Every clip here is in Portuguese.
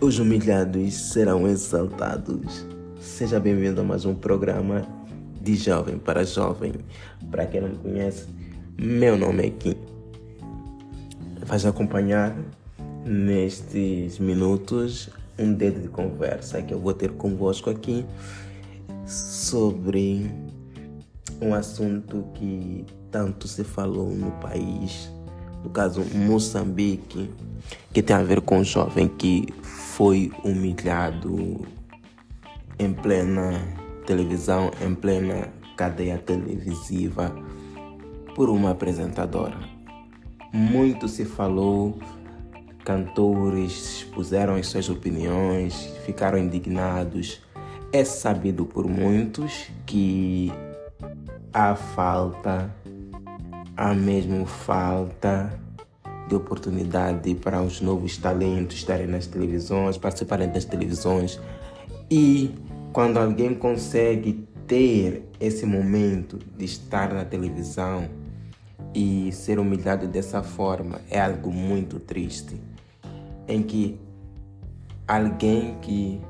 Os humilhados serão exaltados. Seja bem-vindo a mais um programa de Jovem para Jovem. Para quem não me conhece, meu nome é Kim. Vais acompanhar nestes minutos um dedo de conversa que eu vou ter convosco aqui sobre um assunto que tanto se falou no país, no caso Moçambique, que tem a ver com um jovem que foi humilhado em plena televisão, em plena cadeia televisiva por uma apresentadora. Muito se falou, cantores expuseram as suas opiniões, ficaram indignados. É sabido por muitos que há falta, há mesmo falta de oportunidade para os novos talentos estarem nas televisões, participarem das televisões. E quando alguém consegue ter esse momento de estar na televisão e ser humilhado dessa forma, é algo muito triste. Em que alguém que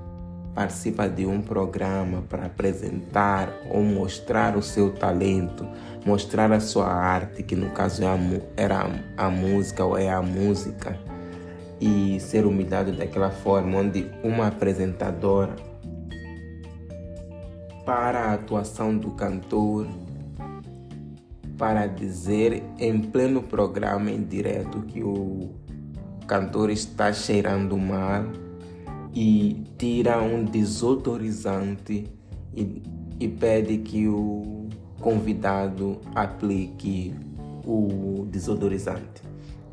participa de um programa para apresentar ou mostrar o seu talento, mostrar a sua arte, que no caso é era a música ou é a música, e ser humilhado daquela forma, onde uma apresentadora, para a atuação do cantor, para dizer em pleno programa em direto que o cantor está cheirando mal e tira um desodorizante e, e pede que o convidado aplique o desodorizante.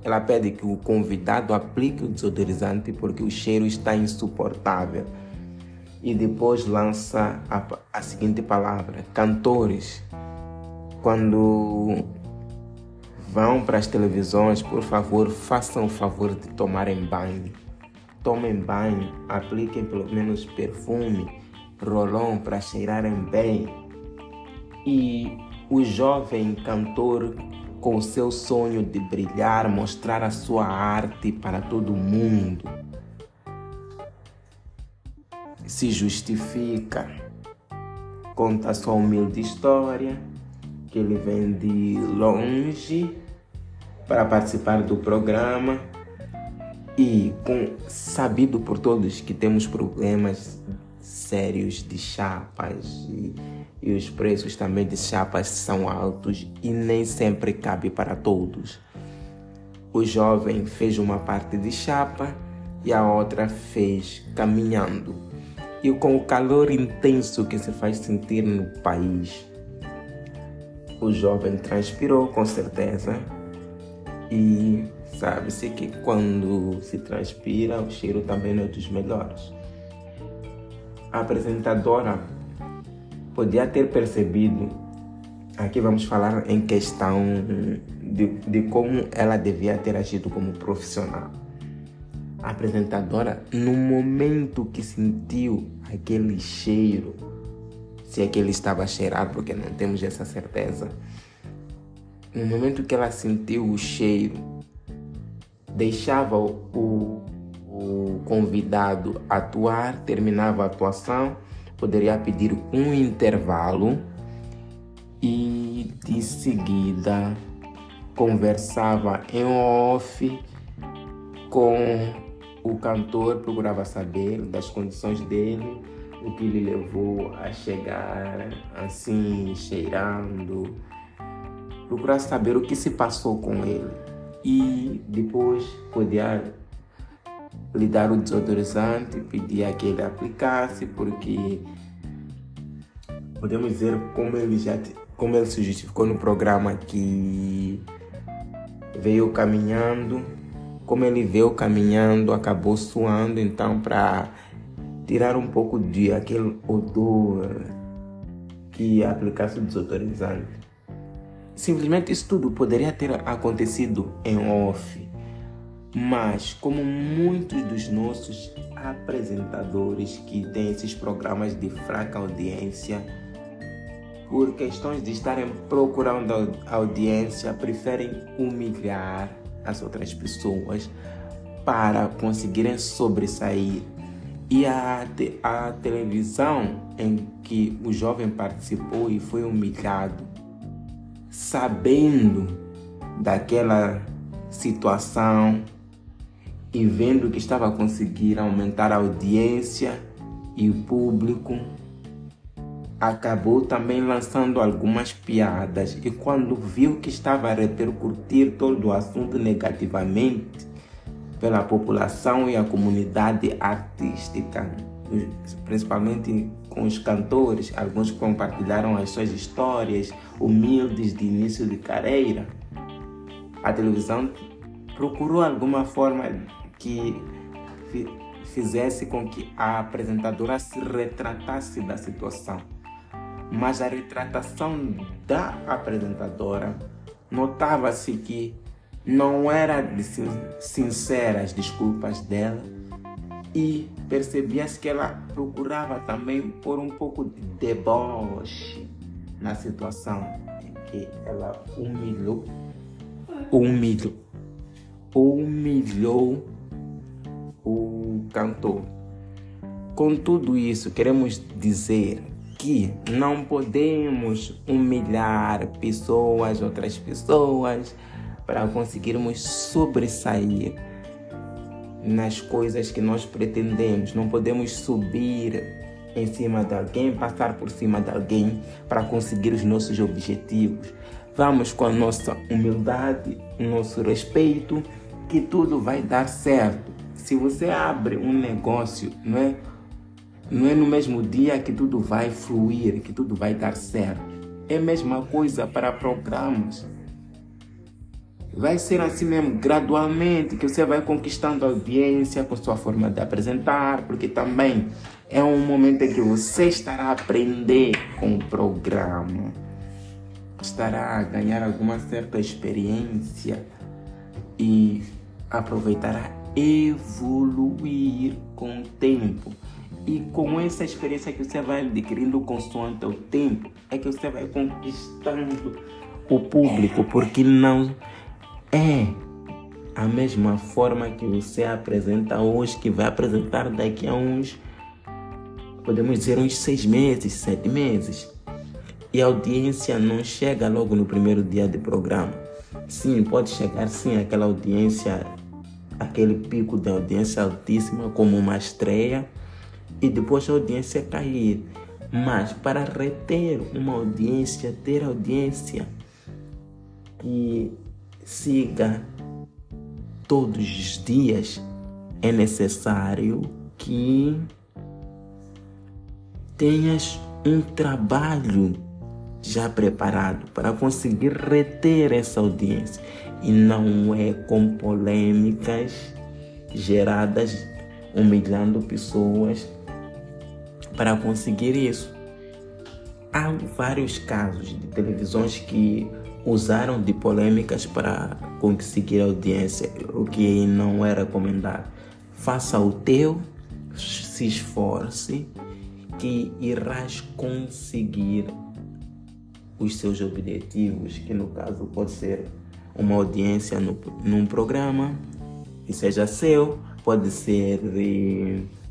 Ela pede que o convidado aplique o desodorizante porque o cheiro está insuportável. E depois lança a, a seguinte palavra: cantores, quando vão para as televisões, por favor, façam o favor de tomarem banho tomem banho, apliquem pelo menos perfume, rolon para cheirarem bem. E o jovem cantor, com o seu sonho de brilhar, mostrar a sua arte para todo mundo, se justifica, conta a sua humilde história, que ele vem de longe para participar do programa e com sabido por todos que temos problemas sérios de chapas e, e os preços também de chapas são altos e nem sempre cabe para todos. O jovem fez uma parte de chapa e a outra fez caminhando. E com o calor intenso que se faz sentir no país, o jovem transpirou com certeza e Sabe-se que quando se transpira, o cheiro também não é dos melhores. A apresentadora podia ter percebido, aqui vamos falar em questão de, de como ela devia ter agido como profissional. A apresentadora, no momento que sentiu aquele cheiro, se é que ele estava a cheirar, porque não temos essa certeza, no momento que ela sentiu o cheiro, deixava o, o convidado atuar, terminava a atuação, poderia pedir um intervalo e de seguida conversava em off com o cantor, procurava saber das condições dele, o que lhe levou a chegar assim, cheirando, procurar saber o que se passou com ele e depois podia lhe dar o desodorizante, pedir que ele aplicasse, porque podemos dizer como ele já como ele se justificou no programa que veio caminhando, como ele veio caminhando, acabou suando, então para tirar um pouco de aquele odor que aplicasse o desodorizante Simplesmente isso tudo poderia ter acontecido em off, mas como muitos dos nossos apresentadores que têm esses programas de fraca audiência, por questões de estarem procurando audiência, preferem humilhar as outras pessoas para conseguirem sobressair. E a, a televisão em que o jovem participou e foi humilhado, sabendo daquela situação e vendo que estava a conseguir aumentar a audiência e o público, acabou também lançando algumas piadas. E quando viu que estava a repercutir todo o assunto negativamente, pela população e a comunidade artística, principalmente com os cantores, alguns compartilharam as suas histórias humildes de início de carreira. A televisão procurou alguma forma que fizesse com que a apresentadora se retratasse da situação. Mas a retratação da apresentadora notava-se que não era de sincera as desculpas dela e percebia-se que ela procurava também pôr um pouco de deboche na situação em que ela humilhou, humilhou, humilhou o cantor. Com tudo isso, queremos dizer que não podemos humilhar pessoas, outras pessoas, para conseguirmos sobressair nas coisas que nós pretendemos. Não podemos subir em cima de alguém, passar por cima de alguém para conseguir os nossos objetivos. Vamos com a nossa humildade, o nosso respeito, que tudo vai dar certo. Se você abre um negócio, não é, não é no mesmo dia que tudo vai fluir, que tudo vai dar certo. É a mesma coisa para programas. Vai ser assim mesmo, gradualmente, que você vai conquistando audiência com sua forma de apresentar, porque também é um momento em que você estará a aprender com o programa, estará a ganhar alguma certa experiência e aproveitará evoluir com o tempo. E com essa experiência que você vai adquirindo consoante o tempo, é que você vai conquistando o público, porque não é a mesma forma que você apresenta hoje, que vai apresentar daqui a uns, podemos dizer, uns seis meses, sete meses. E a audiência não chega logo no primeiro dia de programa. Sim, pode chegar sim aquela audiência, aquele pico de audiência altíssima, como uma estreia, e depois a audiência cair. Mas para reter uma audiência, ter audiência que siga todos os dias, é necessário que tenhas um trabalho já preparado para conseguir reter essa audiência. E não é com polêmicas geradas humilhando pessoas para conseguir isso. Há vários casos de televisões que usaram de polêmicas para conseguir audiência, o que não é recomendado. Faça o teu, se esforce, que irás conseguir os seus objetivos, que no caso pode ser uma audiência no, num programa que seja seu, pode ser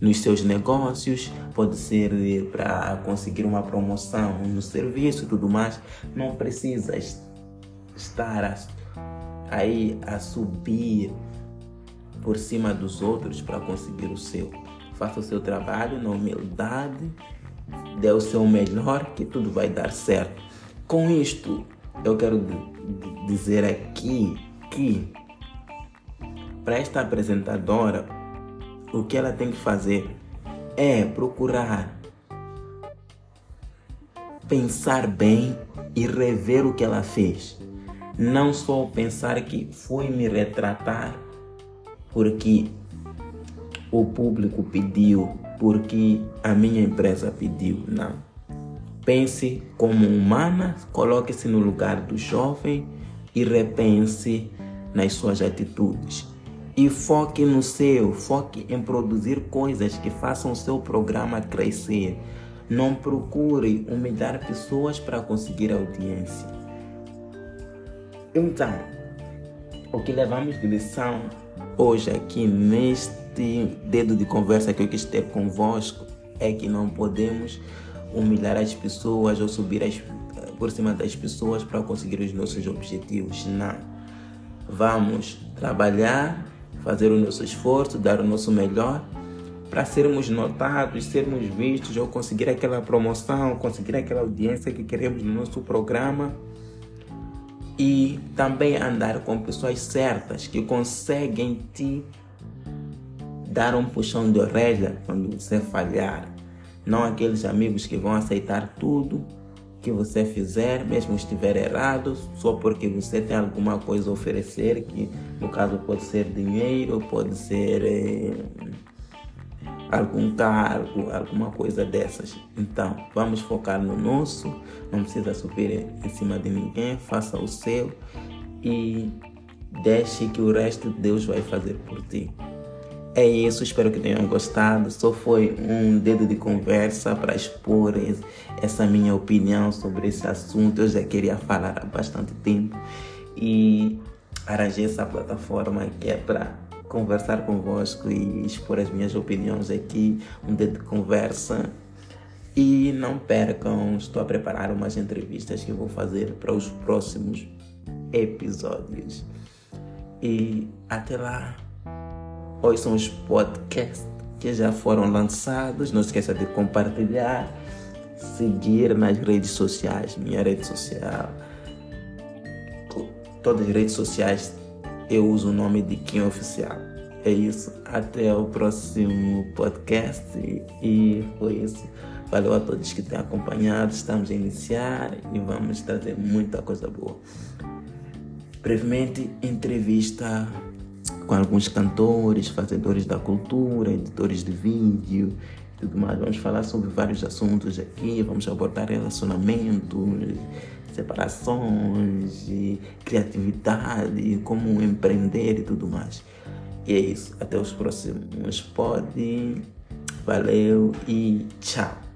nos seus negócios, pode ser para conseguir uma promoção no serviço tudo mais. Não precisas estar a, aí a subir por cima dos outros para conseguir o seu. Faça o seu trabalho na humildade, dê o seu melhor, que tudo vai dar certo. Com isto, eu quero dizer aqui que para esta apresentadora, o que ela tem que fazer é procurar pensar bem e rever o que ela fez não só pensar que fui me retratar porque o público pediu, porque a minha empresa pediu, não. Pense como humana, coloque-se no lugar do jovem e repense nas suas atitudes. E foque no seu, foque em produzir coisas que façam o seu programa crescer. Não procure humilhar pessoas para conseguir audiência. Então, o que levamos de lição hoje aqui neste dedo de conversa que eu quis ter convosco é que não podemos humilhar as pessoas ou subir as, por cima das pessoas para conseguir os nossos objetivos. Não. Vamos trabalhar, fazer o nosso esforço, dar o nosso melhor para sermos notados, sermos vistos ou conseguir aquela promoção, conseguir aquela audiência que queremos no nosso programa e também andar com pessoas certas que conseguem te dar um puxão de orelha quando você falhar. Não aqueles amigos que vão aceitar tudo que você fizer, mesmo estiver errado, só porque você tem alguma coisa a oferecer, que no caso pode ser dinheiro, pode ser eh, algum cargo, alguma coisa dessas. Então, vamos focar no nosso, não precisa subir em cima de ninguém, faça o seu e deixe que o resto Deus vai fazer por ti. É isso, espero que tenham gostado. Só foi um dedo de conversa para expor essa minha opinião sobre esse assunto. Eu já queria falar há bastante tempo e arranjei essa plataforma que é para conversar convosco e expor as minhas opiniões aqui, um dedo de conversa. E não percam, estou a preparar umas entrevistas que vou fazer para os próximos episódios. E até lá, ouçam os podcasts que já foram lançados. Não esqueça de compartilhar, seguir nas redes sociais, minha rede social. Todas as redes sociais eu uso o nome de Kim Oficial. É isso. Até o próximo podcast. E foi isso. Valeu a todos que têm acompanhado. Estamos a iniciar e vamos trazer muita coisa boa. Brevemente, entrevista com alguns cantores, fazedores da cultura, editores de vídeo, tudo mais. Vamos falar sobre vários assuntos aqui. Vamos abordar relacionamentos, separações, criatividade, como empreender e tudo mais. E é isso. Até os próximos podem. Valeu e tchau.